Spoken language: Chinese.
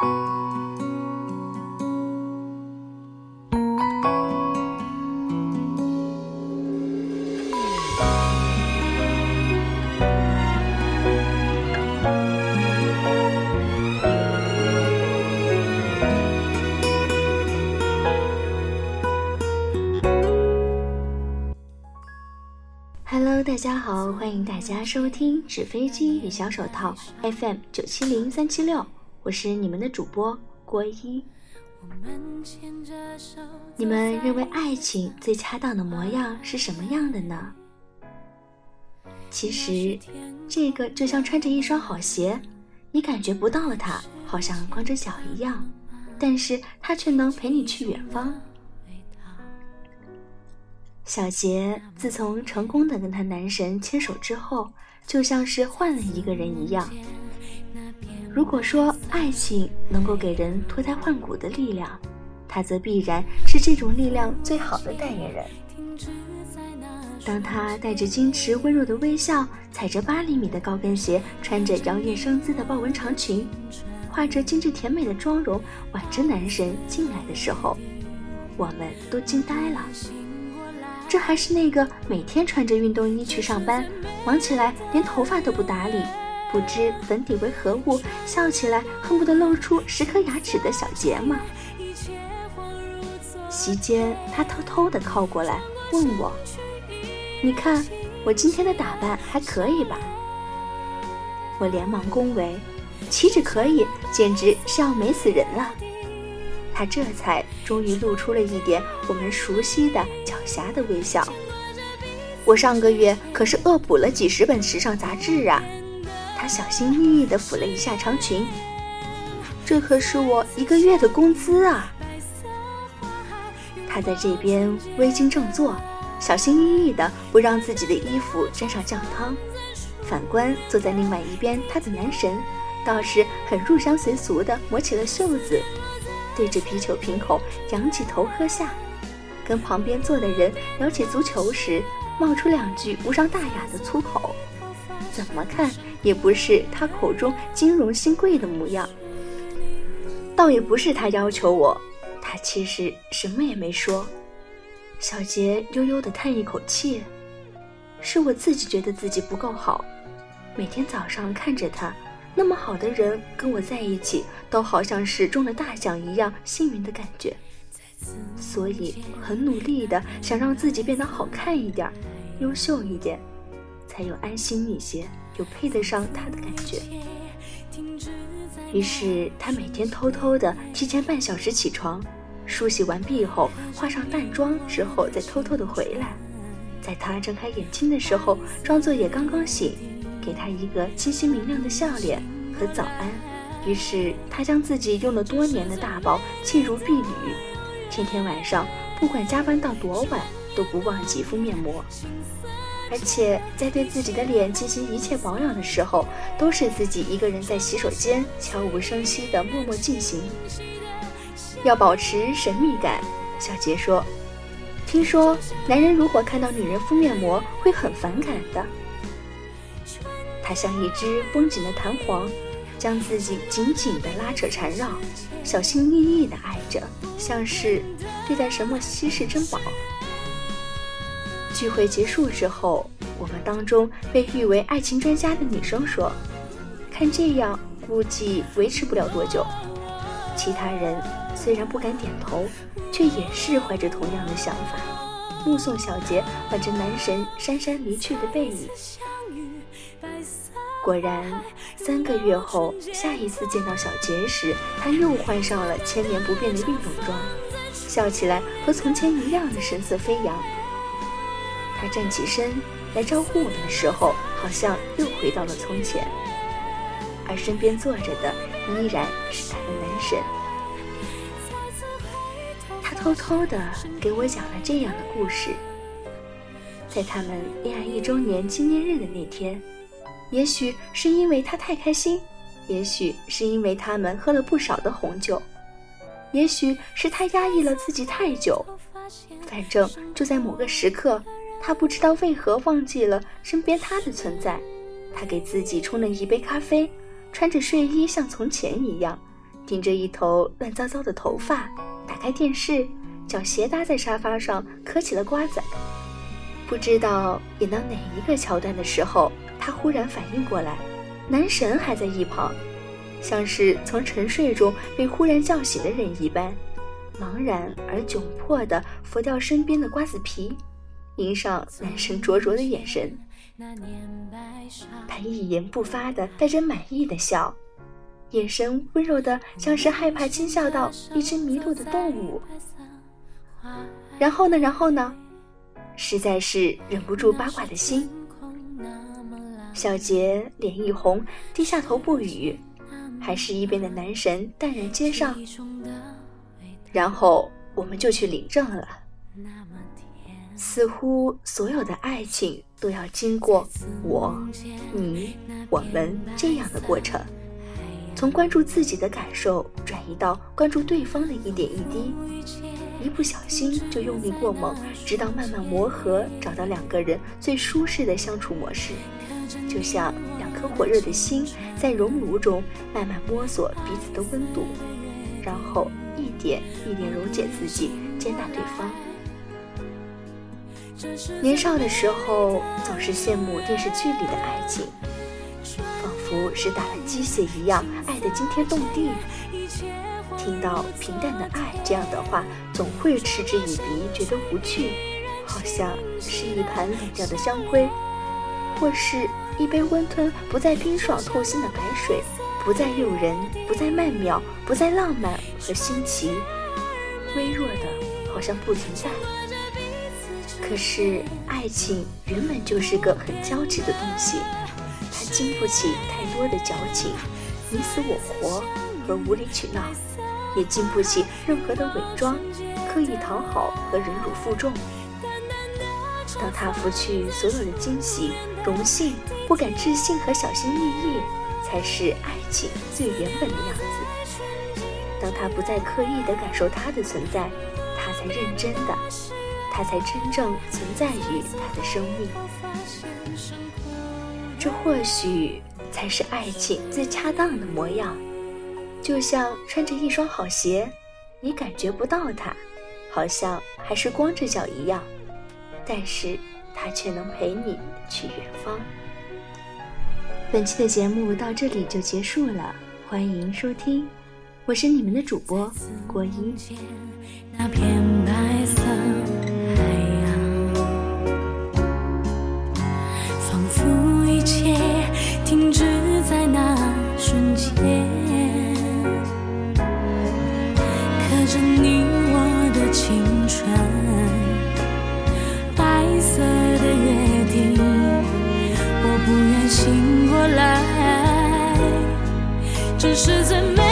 Hello，大家好，欢迎大家收听纸飞机与小手套 FM 九七零三七六，我是你们的主播郭一。你们认为爱情最恰当的模样是什么样的呢？其实，这个就像穿着一双好鞋，你感觉不到它，好像光着脚一样，但是它却能陪你去远方。小杰自从成功的跟他男神牵手之后，就像是换了一个人一样。如果说爱情能够给人脱胎换骨的力量，他则必然是这种力量最好的代言人。当他带着矜持温柔的微笑，踩着八厘米的高跟鞋，穿着摇曳生姿的豹纹长裙，画着精致甜美的妆容，挽着男神进来的时候，我们都惊呆了。这还是那个每天穿着运动衣去上班，忙起来连头发都不打理，不知粉底为何物，笑起来恨不得露出十颗牙齿的小杰吗？席间，他偷偷的靠过来问我：“你看我今天的打扮还可以吧？”我连忙恭维：“岂止可以，简直是要美死人了。”他这才终于露出了一点我们熟悉的狡黠的微笑。我上个月可是恶补了几十本时尚杂志啊！他小心翼翼地抚了一下长裙，这可是我一个月的工资啊！他在这边微襟正坐，小心翼翼地不让自己的衣服沾上酱汤。反观坐在另外一边，他的男神倒是很入乡随俗地抹起了袖子。对着啤酒瓶口仰起头喝下，跟旁边坐的人聊起足球时，冒出两句无伤大雅的粗口，怎么看也不是他口中金融新贵的模样。倒也不是他要求我，他其实什么也没说。小杰悠悠地叹一口气，是我自己觉得自己不够好，每天早上看着他。那么好的人跟我在一起，都好像是中了大奖一样幸运的感觉，所以很努力的想让自己变得好看一点，优秀一点，才有安心一些，有配得上他的感觉。于是他每天偷偷的提前半小时起床，梳洗完毕后化上淡妆之后再偷偷的回来，在他睁开眼睛的时候，装作也刚刚醒。给他一个清晰明亮的笑脸和早安，于是他将自己用了多年的大宝弃如敝履，天天晚上不管加班到多晚都不忘记敷面膜，而且在对自己的脸进行一切保养的时候，都是自己一个人在洗手间悄无声息地默默进行。要保持神秘感，小杰说：“听说男人如果看到女人敷面膜会很反感的。”他像一只绷紧的弹簧，将自己紧紧地拉扯缠绕，小心翼翼地爱着，像是对待什么稀世珍宝。聚会结束之后，我们当中被誉为爱情专家的女生说：“看这样，估计维持不了多久。”其他人虽然不敢点头，却也是怀着同样的想法，目送小杰挽着男神姗姗离去的背影。果然，三个月后，下一次见到小杰时，他又换上了千年不变的运动装，笑起来和从前一样的神色飞扬。他站起身来招呼我们的时候，好像又回到了从前，而身边坐着的依然是他的男神。他偷偷的给我讲了这样的故事：在他们恋爱一周年纪念日的那天。也许是因为他太开心，也许是因为他们喝了不少的红酒，也许是他压抑了自己太久。反正就在某个时刻，他不知道为何忘记了身边他的存在。他给自己冲了一杯咖啡，穿着睡衣像从前一样，顶着一头乱糟糟的头发，打开电视，脚斜搭在沙发上嗑起了瓜子。不知道演到哪一个桥段的时候，他忽然反应过来，男神还在一旁，像是从沉睡中被忽然叫醒的人一般，茫然而窘迫地拂掉身边的瓜子皮，迎上男神灼灼的眼神。他一言不发的带着满意的笑，眼神温柔的像是害怕惊吓到一只迷路的动物。然后呢？然后呢？实在是忍不住八卦的心。小杰脸一红，低下头不语，还是一边的男神淡然接上。然后我们就去领证了。似乎所有的爱情都要经过我、你、我们这样的过程，从关注自己的感受转移到关注对方的一点一滴，一不小心就用力过猛，直到慢慢磨合，找到两个人最舒适的相处模式，就像两颗火热的心在熔炉中慢慢摸索彼此的温度，然后一点一点溶解自己，接纳对方。年少的时候，总是羡慕电视剧里的爱情，仿佛是打了鸡血一样，爱得惊天动地。听到“平淡的爱”这样的话，总会嗤之以鼻，觉得无趣，好像是一盘冷掉的香灰，或是一杯温吞、不再冰爽透心的白水，不再诱人，不再曼妙，不再浪漫和新奇，微弱的，好像不存在。可是，爱情原本就是个很焦急的东西，它经不起太多的矫情，你死我活和无理取闹，也经不起任何的伪装、刻意讨好和忍辱负重。当他拂去所有的惊喜、荣幸、不敢置信和小心翼翼，才是爱情最原本的样子。当他不再刻意的感受他的存在，他才认真的。他才真正存在于他的生命，这或许才是爱情最恰当的模样。就像穿着一双好鞋，你感觉不到它，好像还是光着脚一样，但是它却能陪你去远方。本期的节目到这里就结束了，欢迎收听，我是你们的主播郭一。那片是你我的青春白色的约定我不愿醒过来。这是最美